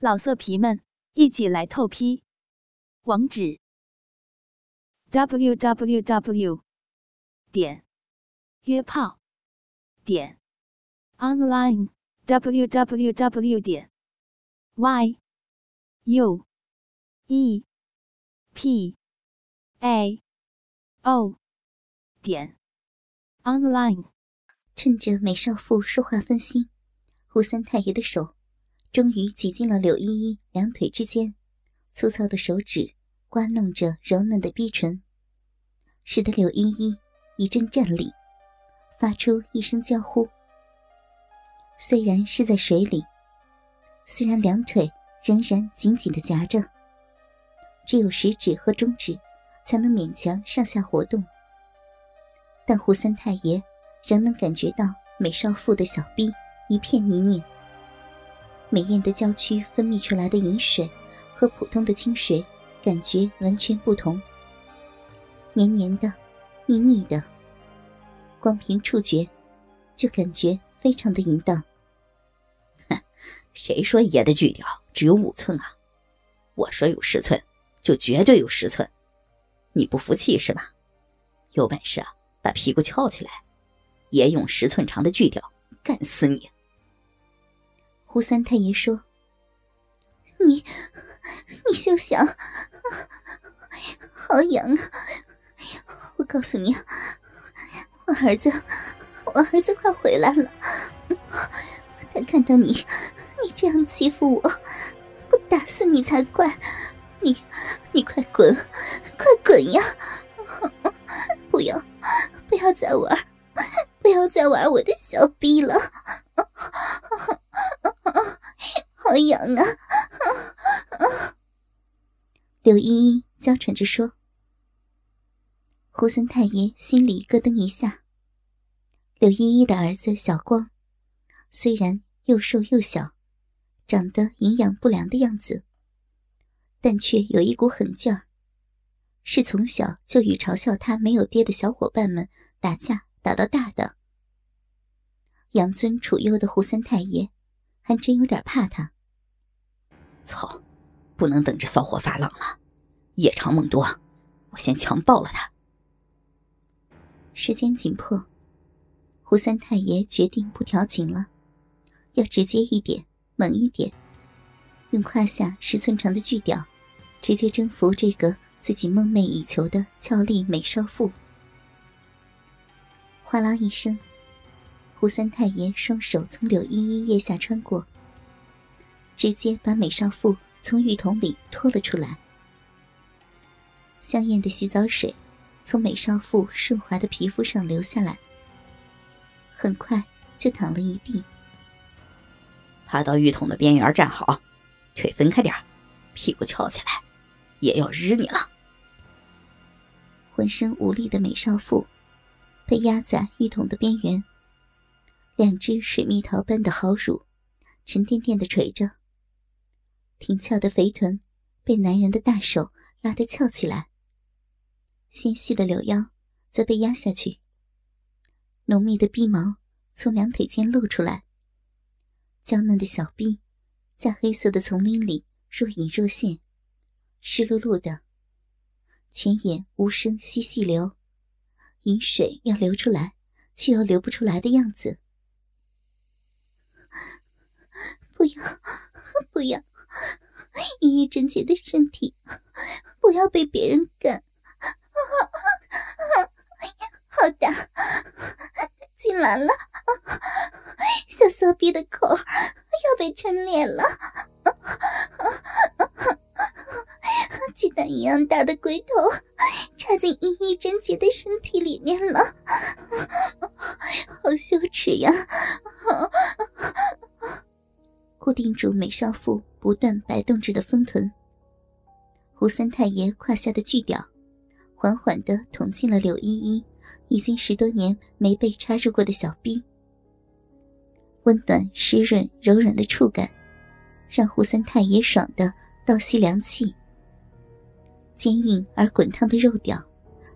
老色皮们，一起来透批！网址：w w w 点约炮点 online w w w 点 y u e p a o 点 online。趁着美少妇说话分心，胡三太爷的手。终于挤进了柳依依两腿之间，粗糙的手指刮弄着柔嫩的逼唇，使得柳依依一阵战栗，发出一声娇呼。虽然是在水里，虽然两腿仍然紧紧的夹着，只有食指和中指才能勉强上下活动，但胡三太爷仍能感觉到美少妇的小臂一片泥泞。美艳的娇躯分泌出来的饮水，和普通的清水感觉完全不同。黏黏的，腻腻的，光凭触觉，就感觉非常的淫荡。哼，谁说爷的巨屌只有五寸啊？我说有十寸，就绝对有十寸。你不服气是吧？有本事啊，把屁股翘起来，爷用十寸长的巨屌干死你！胡三太爷说：“你，你休想！好痒啊！我告诉你，我儿子，我儿子快回来了。他看到你，你这样欺负我，不打死你才怪！你，你快滚，快滚呀！不要，不要再玩，不要再玩我的小逼了！”好痒啊！柳依依娇喘着说。胡三太爷心里咯噔一下。柳依依的儿子小光，虽然又瘦又小，长得营养不良的样子，但却有一股狠劲儿，是从小就与嘲笑他没有爹的小伙伴们打架打到大的。养尊处优的胡三太爷，还真有点怕他。操！不能等着骚货发浪了，夜长梦多，我先强暴了他。时间紧迫，胡三太爷决定不调情了，要直接一点，猛一点，用胯下十寸长的巨屌，直接征服这个自己梦寐以求的俏丽美少妇。哗啦一声，胡三太爷双手从柳依依腋下穿过。直接把美少妇从浴桶里拖了出来，香艳的洗澡水从美少妇顺滑的皮肤上流下来，很快就淌了一地。爬到浴桶的边缘站好，腿分开点屁股翘起来，也要日你了。浑身无力的美少妇被压在浴桶的边缘，两只水蜜桃般的好乳沉甸甸的垂着。挺翘的肥臀被男人的大手拉得翘起来，纤细的柳腰则被压下去。浓密的臂毛从两腿间露出来，娇嫩的小臂在黑色的丛林里若隐若现，湿漉漉的，泉眼无声惜细流，饮水要流出来却又流不出来的样子。不要，不要！依依贞洁的身体，不要被别人干！好大，进来了！小骚逼的口要被撑裂了！鸡蛋一样大的龟头插进依依贞洁的身体里面了，好羞耻呀！固定住美少妇不断摆动着的丰臀，胡三太爷胯下的巨屌，缓缓地捅进了柳依依已经十多年没被插入过的小臂。温暖、湿润、柔软的触感，让胡三太爷爽得倒吸凉气。坚硬而滚烫的肉屌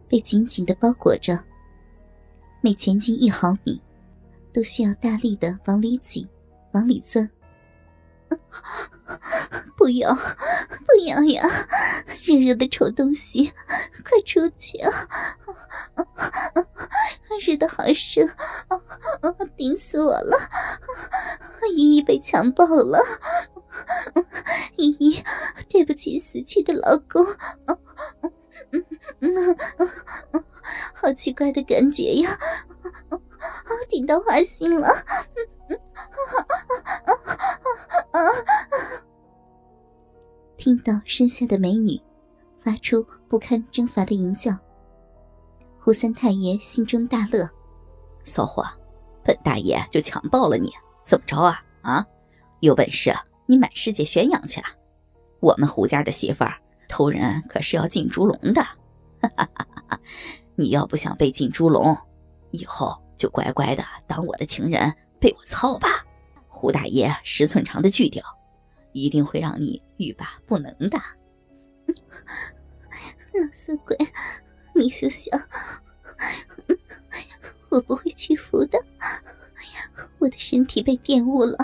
被紧紧地包裹着，每前进一毫米，都需要大力的往里挤，往里钻。不要，不要呀！热热的丑东西，快出去啊！热的好深，顶死我了！依依被强暴了，依依，对不起死去的老公。好奇怪的感觉呀！顶到花心了。听到身下的美女发出不堪征伐的淫叫，胡三太爷心中大乐：“骚货，本大爷就强暴了你，怎么着啊？啊，有本事你满世界宣扬去啊！我们胡家的媳妇儿偷人可是要进猪笼的，哈哈哈哈！你要不想被进猪笼，以后就乖乖的当我的情人，被我操吧！胡大爷十寸长的巨屌。”一定会让你欲罢不能的，老色鬼，你休想！我不会屈服的。我的身体被玷污了，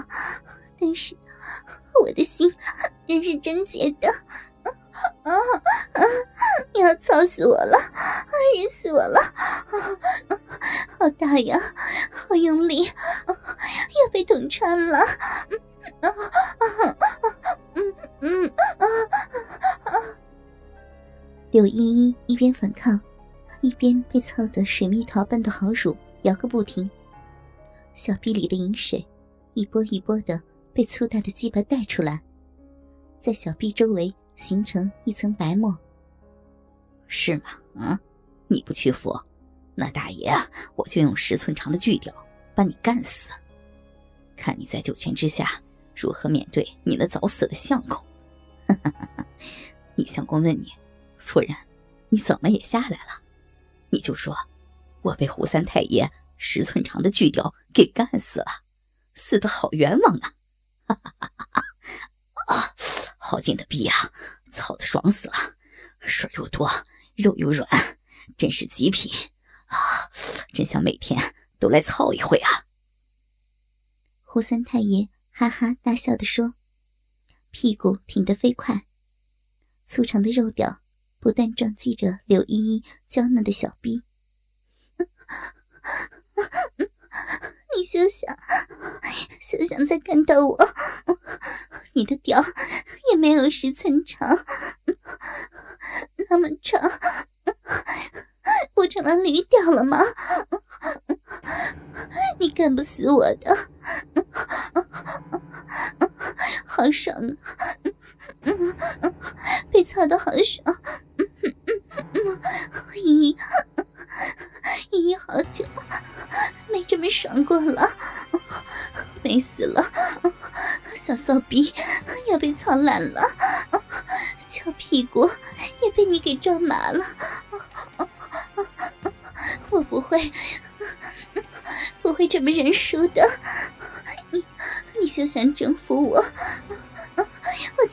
但是我的心仍是贞洁的。啊啊！你要操死我了，热死我了！好大呀，好用力，要被捅穿了！啊啊！嗯嗯啊啊！柳依依一边反抗，一边被操得水蜜桃般的好乳摇个不停，小臂里的饮水一波一波的被粗大的鸡巴带出来，在小臂周围形成一层白沫。是吗？啊，你不屈服，那大爷我就用十寸长的巨屌把你干死，看你在九泉之下。如何面对你那早死的相公？你相公问你，夫人，你怎么也下来了？你就说，我被胡三太爷十寸长的巨雕给干死了，死的好冤枉啊！啊，好劲的逼呀，操的爽死了，水又多，肉又软，真是极品啊！真想每天都来操一回啊！胡三太爷。哈哈大笑的说：“屁股挺得飞快，粗长的肉屌不断撞击着柳依依娇嫩的小臂。你休想，休想再看到我！你的屌也没有十寸长，那么长，不成了驴屌了吗？你干不死我的！”好爽啊！被操的好爽！依依，依依，好久没这么爽过了，美死了！小骚逼要被操烂了，翘屁股也被你给撞麻了。我不会，不会这么认输的。你，你休想征服我！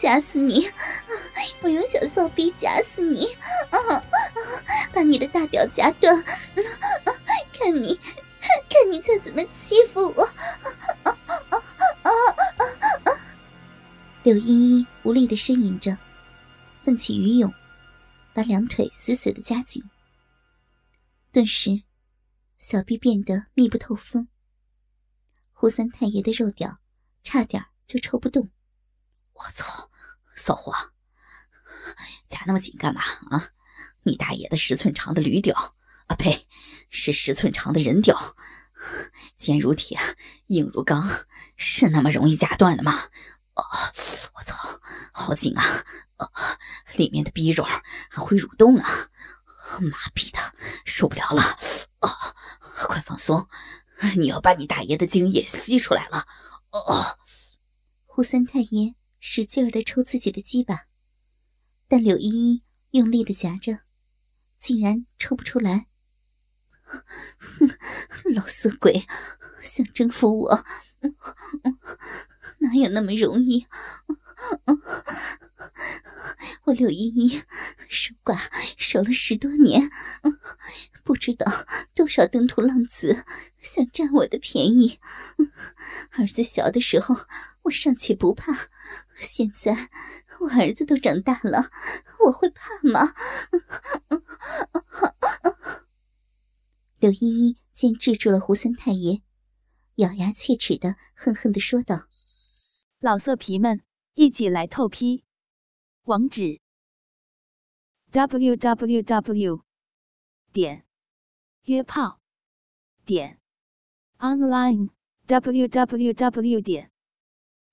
夹死你！我用小骚逼夹死你！把你的大屌夹断！看你，看你再怎么欺负我！柳依依无力的呻吟着，奋起鱼涌，把两腿死死的夹紧。顿时，小臂变得密不透风。胡三太爷的肉屌差点就抽不动。我操，骚货，夹那么紧干嘛啊？你大爷的十寸长的驴屌啊！呸，是十寸长的人屌，坚如铁，硬如钢，是那么容易夹断的吗？哦，我操，好紧啊！里面的逼肉还会蠕动啊！妈逼的，受不了了！哦，快放松，你要把你大爷的精液吸出来了！哦，胡三太爷。使劲儿的抽自己的鸡巴，但柳依依用力的夹着，竟然抽不出来。老色鬼，想征服我，哪有那么容易？我柳依依守寡守了十多年，不知道多少登徒浪子想占我的便宜。儿子小的时候，我尚且不怕。现在我儿子都长大了，我会怕吗？刘依依见制住了胡三太爷，咬牙切齿的恨恨的说道：“老色皮们，一起来透批！网址：w w w 点约炮点 online w w w 点